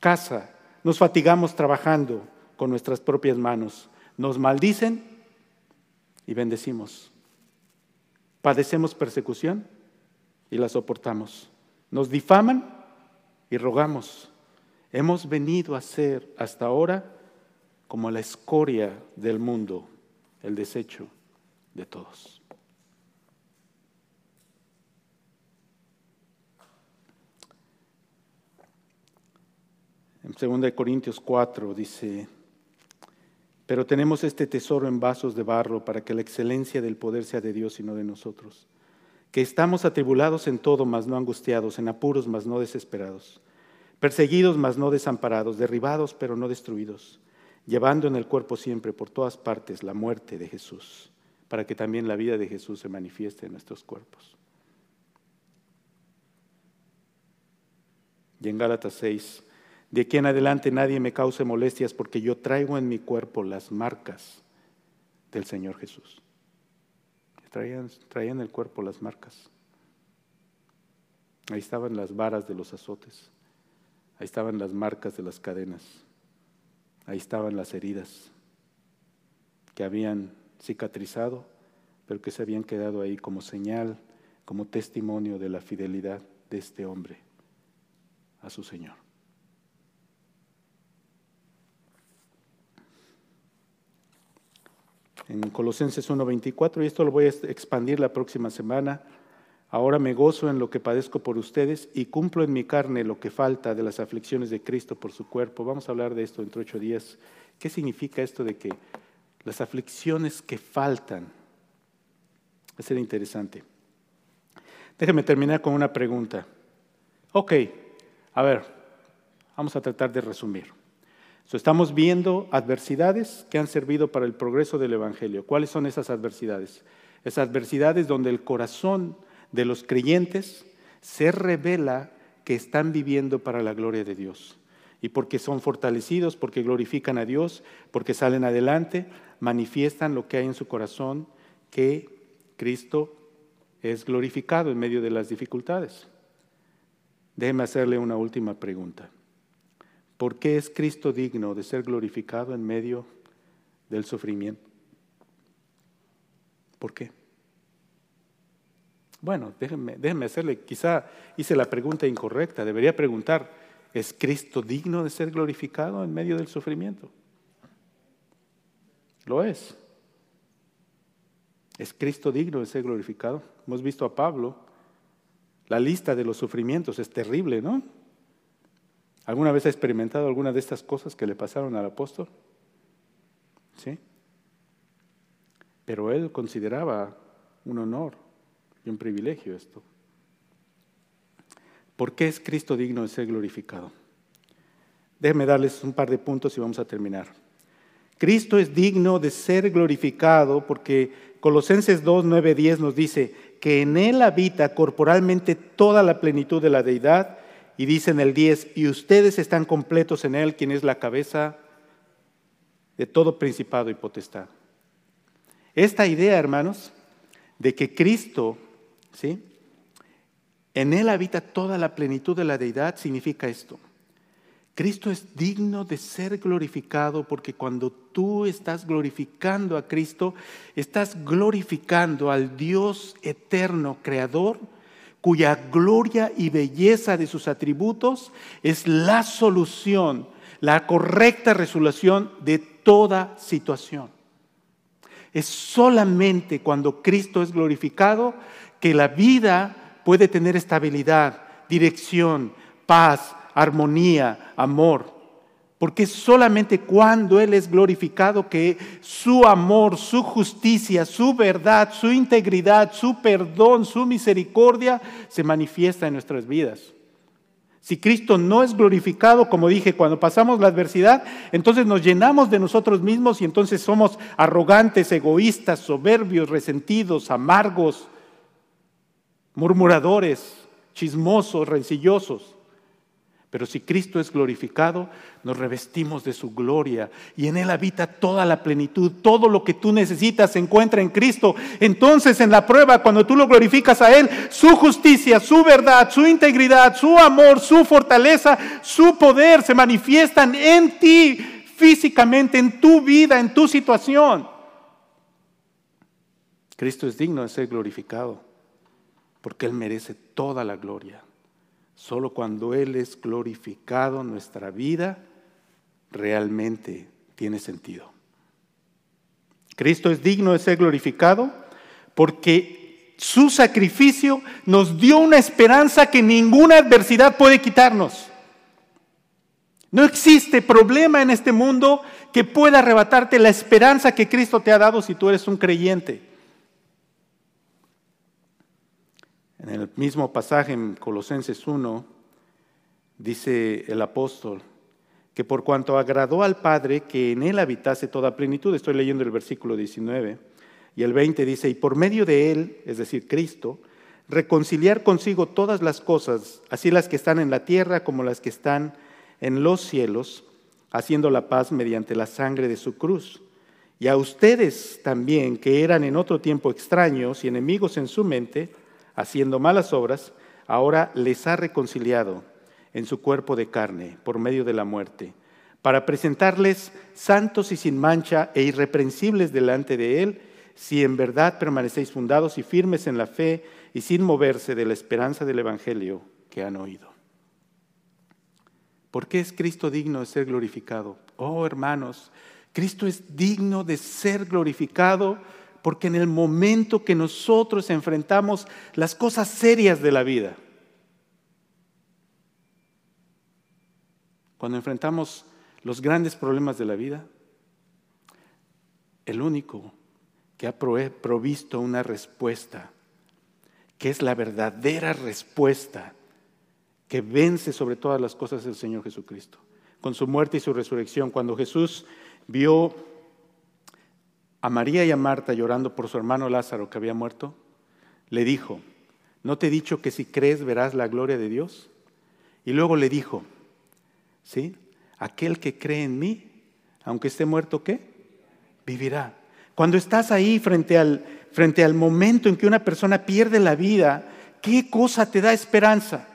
casa, nos fatigamos trabajando con nuestras propias manos, nos maldicen y bendecimos. Padecemos persecución y la soportamos. Nos difaman y rogamos. Hemos venido a ser hasta ahora como la escoria del mundo, el desecho de todos. En 2 Corintios 4 dice, pero tenemos este tesoro en vasos de barro para que la excelencia del poder sea de Dios y no de nosotros que estamos atribulados en todo, mas no angustiados, en apuros, mas no desesperados, perseguidos, mas no desamparados, derribados, pero no destruidos, llevando en el cuerpo siempre por todas partes la muerte de Jesús, para que también la vida de Jesús se manifieste en nuestros cuerpos. Y en Gálatas 6, de aquí en adelante nadie me cause molestias porque yo traigo en mi cuerpo las marcas del Señor Jesús traían, traían el cuerpo las marcas. Ahí estaban las varas de los azotes, ahí estaban las marcas de las cadenas, ahí estaban las heridas que habían cicatrizado, pero que se habían quedado ahí como señal, como testimonio de la fidelidad de este hombre a su Señor. En Colosenses 1.24, y esto lo voy a expandir la próxima semana. Ahora me gozo en lo que padezco por ustedes y cumplo en mi carne lo que falta de las aflicciones de Cristo por su cuerpo. Vamos a hablar de esto entre ocho días. ¿Qué significa esto de que las aflicciones que faltan? Va a ser interesante. Déjeme terminar con una pregunta. Ok, a ver, vamos a tratar de resumir estamos viendo adversidades que han servido para el progreso del Evangelio. ¿Cuáles son esas adversidades? Esas adversidades donde el corazón de los creyentes se revela que están viviendo para la gloria de Dios. Y porque son fortalecidos, porque glorifican a Dios, porque salen adelante, manifiestan lo que hay en su corazón, que Cristo es glorificado en medio de las dificultades. Déjeme hacerle una última pregunta. ¿Por qué es Cristo digno de ser glorificado en medio del sufrimiento? ¿Por qué? Bueno, déjenme, déjenme hacerle, quizá hice la pregunta incorrecta, debería preguntar, ¿es Cristo digno de ser glorificado en medio del sufrimiento? Lo es. ¿Es Cristo digno de ser glorificado? Hemos visto a Pablo, la lista de los sufrimientos es terrible, ¿no? ¿Alguna vez ha experimentado alguna de estas cosas que le pasaron al apóstol? ¿Sí? Pero él consideraba un honor y un privilegio esto. ¿Por qué es Cristo digno de ser glorificado? Déjenme darles un par de puntos y vamos a terminar. Cristo es digno de ser glorificado porque Colosenses 2, 9, 10 nos dice que en Él habita corporalmente toda la plenitud de la deidad y dice en el 10, y ustedes están completos en Él, quien es la cabeza de todo principado y potestad. Esta idea, hermanos, de que Cristo, ¿sí? En Él habita toda la plenitud de la deidad, significa esto. Cristo es digno de ser glorificado porque cuando tú estás glorificando a Cristo, estás glorificando al Dios eterno, creador, cuya gloria y belleza de sus atributos es la solución, la correcta resolución de toda situación. Es solamente cuando Cristo es glorificado que la vida puede tener estabilidad, dirección, paz, armonía, amor. Porque es solamente cuando Él es glorificado que su amor, su justicia, su verdad, su integridad, su perdón, su misericordia se manifiesta en nuestras vidas. Si Cristo no es glorificado, como dije, cuando pasamos la adversidad, entonces nos llenamos de nosotros mismos y entonces somos arrogantes, egoístas, soberbios, resentidos, amargos, murmuradores, chismosos, rencillosos. Pero si Cristo es glorificado, nos revestimos de su gloria y en Él habita toda la plenitud. Todo lo que tú necesitas se encuentra en Cristo. Entonces en la prueba, cuando tú lo glorificas a Él, su justicia, su verdad, su integridad, su amor, su fortaleza, su poder se manifiestan en ti físicamente, en tu vida, en tu situación. Cristo es digno de ser glorificado porque Él merece toda la gloria. Solo cuando Él es glorificado, nuestra vida realmente tiene sentido. Cristo es digno de ser glorificado porque su sacrificio nos dio una esperanza que ninguna adversidad puede quitarnos. No existe problema en este mundo que pueda arrebatarte la esperanza que Cristo te ha dado si tú eres un creyente. En el mismo pasaje en Colosenses 1 dice el apóstol que por cuanto agradó al Padre que en él habitase toda plenitud, estoy leyendo el versículo 19, y el 20 dice, y por medio de él, es decir, Cristo, reconciliar consigo todas las cosas, así las que están en la tierra como las que están en los cielos, haciendo la paz mediante la sangre de su cruz. Y a ustedes también, que eran en otro tiempo extraños y enemigos en su mente, haciendo malas obras, ahora les ha reconciliado en su cuerpo de carne por medio de la muerte, para presentarles santos y sin mancha e irreprensibles delante de Él, si en verdad permanecéis fundados y firmes en la fe y sin moverse de la esperanza del Evangelio que han oído. ¿Por qué es Cristo digno de ser glorificado? Oh hermanos, Cristo es digno de ser glorificado porque en el momento que nosotros enfrentamos las cosas serias de la vida, cuando enfrentamos los grandes problemas de la vida, el único que ha provisto una respuesta, que es la verdadera respuesta que vence sobre todas las cosas el Señor Jesucristo. Con su muerte y su resurrección, cuando Jesús vio a María y a Marta llorando por su hermano Lázaro que había muerto, le dijo, ¿no te he dicho que si crees verás la gloria de Dios? Y luego le dijo, ¿sí? Aquel que cree en mí, aunque esté muerto, ¿qué? Vivirá. Cuando estás ahí frente al, frente al momento en que una persona pierde la vida, ¿qué cosa te da esperanza?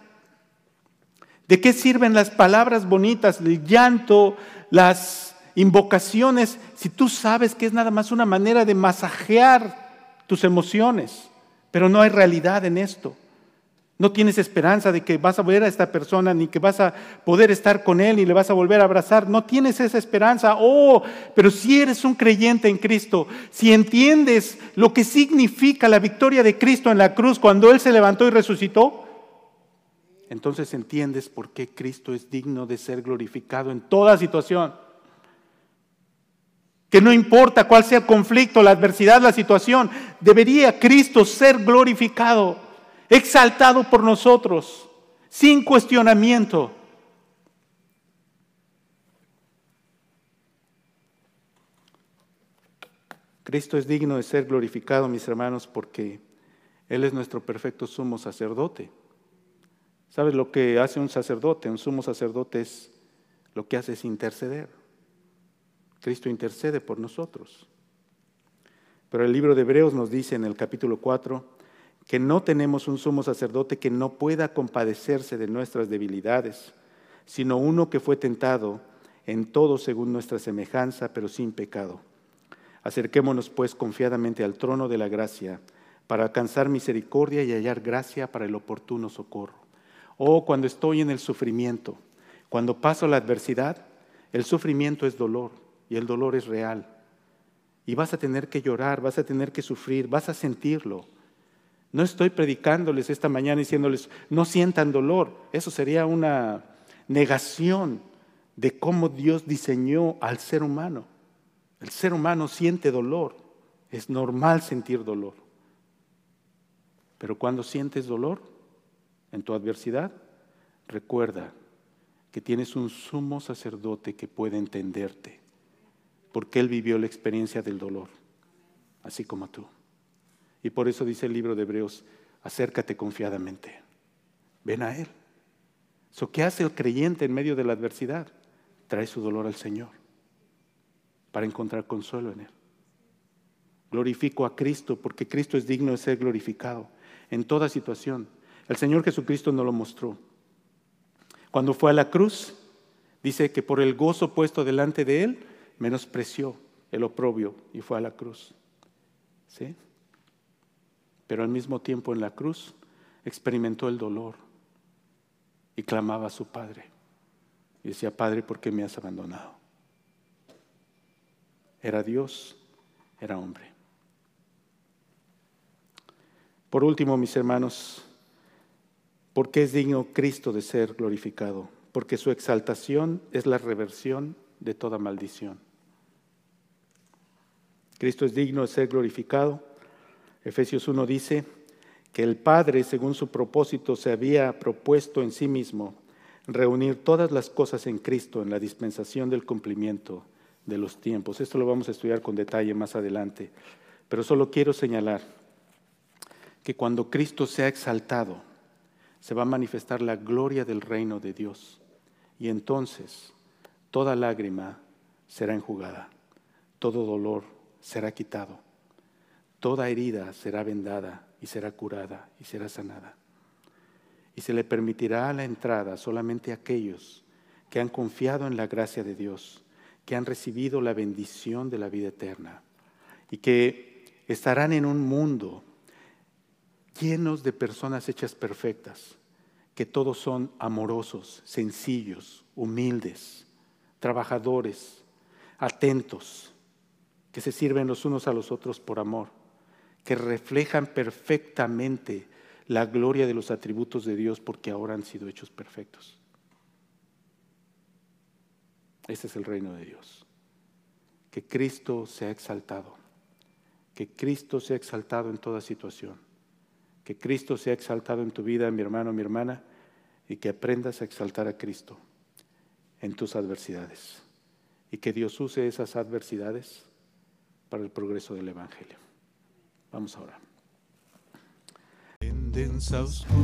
¿De qué sirven las palabras bonitas, el llanto, las invocaciones si tú sabes que es nada más una manera de masajear tus emociones, pero no hay realidad en esto. No tienes esperanza de que vas a ver a esta persona, ni que vas a poder estar con él, ni le vas a volver a abrazar. No tienes esa esperanza. Oh, pero si eres un creyente en Cristo, si entiendes lo que significa la victoria de Cristo en la cruz cuando Él se levantó y resucitó, entonces entiendes por qué Cristo es digno de ser glorificado en toda situación que no importa cuál sea el conflicto, la adversidad, la situación, debería Cristo ser glorificado, exaltado por nosotros, sin cuestionamiento. Cristo es digno de ser glorificado, mis hermanos, porque Él es nuestro perfecto sumo sacerdote. ¿Sabes lo que hace un sacerdote? Un sumo sacerdote es lo que hace es interceder. Cristo intercede por nosotros. Pero el libro de Hebreos nos dice en el capítulo 4 que no tenemos un sumo sacerdote que no pueda compadecerse de nuestras debilidades, sino uno que fue tentado en todo según nuestra semejanza, pero sin pecado. Acerquémonos pues confiadamente al trono de la gracia para alcanzar misericordia y hallar gracia para el oportuno socorro. Oh, cuando estoy en el sufrimiento, cuando paso la adversidad, el sufrimiento es dolor y el dolor es real. Y vas a tener que llorar, vas a tener que sufrir, vas a sentirlo. No estoy predicándoles esta mañana diciéndoles, no sientan dolor. Eso sería una negación de cómo Dios diseñó al ser humano. El ser humano siente dolor, es normal sentir dolor. Pero cuando sientes dolor en tu adversidad, recuerda que tienes un sumo sacerdote que puede entenderte, porque él vivió la experiencia del dolor, así como tú. Y por eso dice el libro de Hebreos, acércate confiadamente, ven a él. ¿Qué hace el creyente en medio de la adversidad? Trae su dolor al Señor para encontrar consuelo en Él. Glorifico a Cristo porque Cristo es digno de ser glorificado en toda situación. El Señor Jesucristo nos lo mostró. Cuando fue a la cruz, dice que por el gozo puesto delante de Él, menospreció el oprobio y fue a la cruz. ¿Sí? Pero al mismo tiempo en la cruz experimentó el dolor y clamaba a su Padre. Y decía, Padre, ¿por qué me has abandonado? Era Dios, era hombre. Por último, mis hermanos, ¿por qué es digno Cristo de ser glorificado? Porque su exaltación es la reversión de toda maldición. Cristo es digno de ser glorificado. Efesios 1 dice que el Padre, según su propósito, se había propuesto en sí mismo reunir todas las cosas en Cristo en la dispensación del cumplimiento de los tiempos. Esto lo vamos a estudiar con detalle más adelante, pero solo quiero señalar que cuando Cristo sea exaltado, se va a manifestar la gloria del reino de Dios y entonces toda lágrima será enjugada, todo dolor será quitado, toda herida será vendada y será curada y será sanada. Y se le permitirá la entrada solamente a aquellos que han confiado en la gracia de Dios, que han recibido la bendición de la vida eterna y que estarán en un mundo llenos de personas hechas perfectas, que todos son amorosos, sencillos, humildes, trabajadores, atentos, que se sirven los unos a los otros por amor, que reflejan perfectamente la gloria de los atributos de Dios porque ahora han sido hechos perfectos. Este es el reino de Dios. Que Cristo sea exaltado. Que Cristo sea exaltado en toda situación. Que Cristo sea exaltado en tu vida, mi hermano, mi hermana, y que aprendas a exaltar a Cristo en tus adversidades. Y que Dios use esas adversidades para el progreso del Evangelio. Vamos ahora densa oscuridad.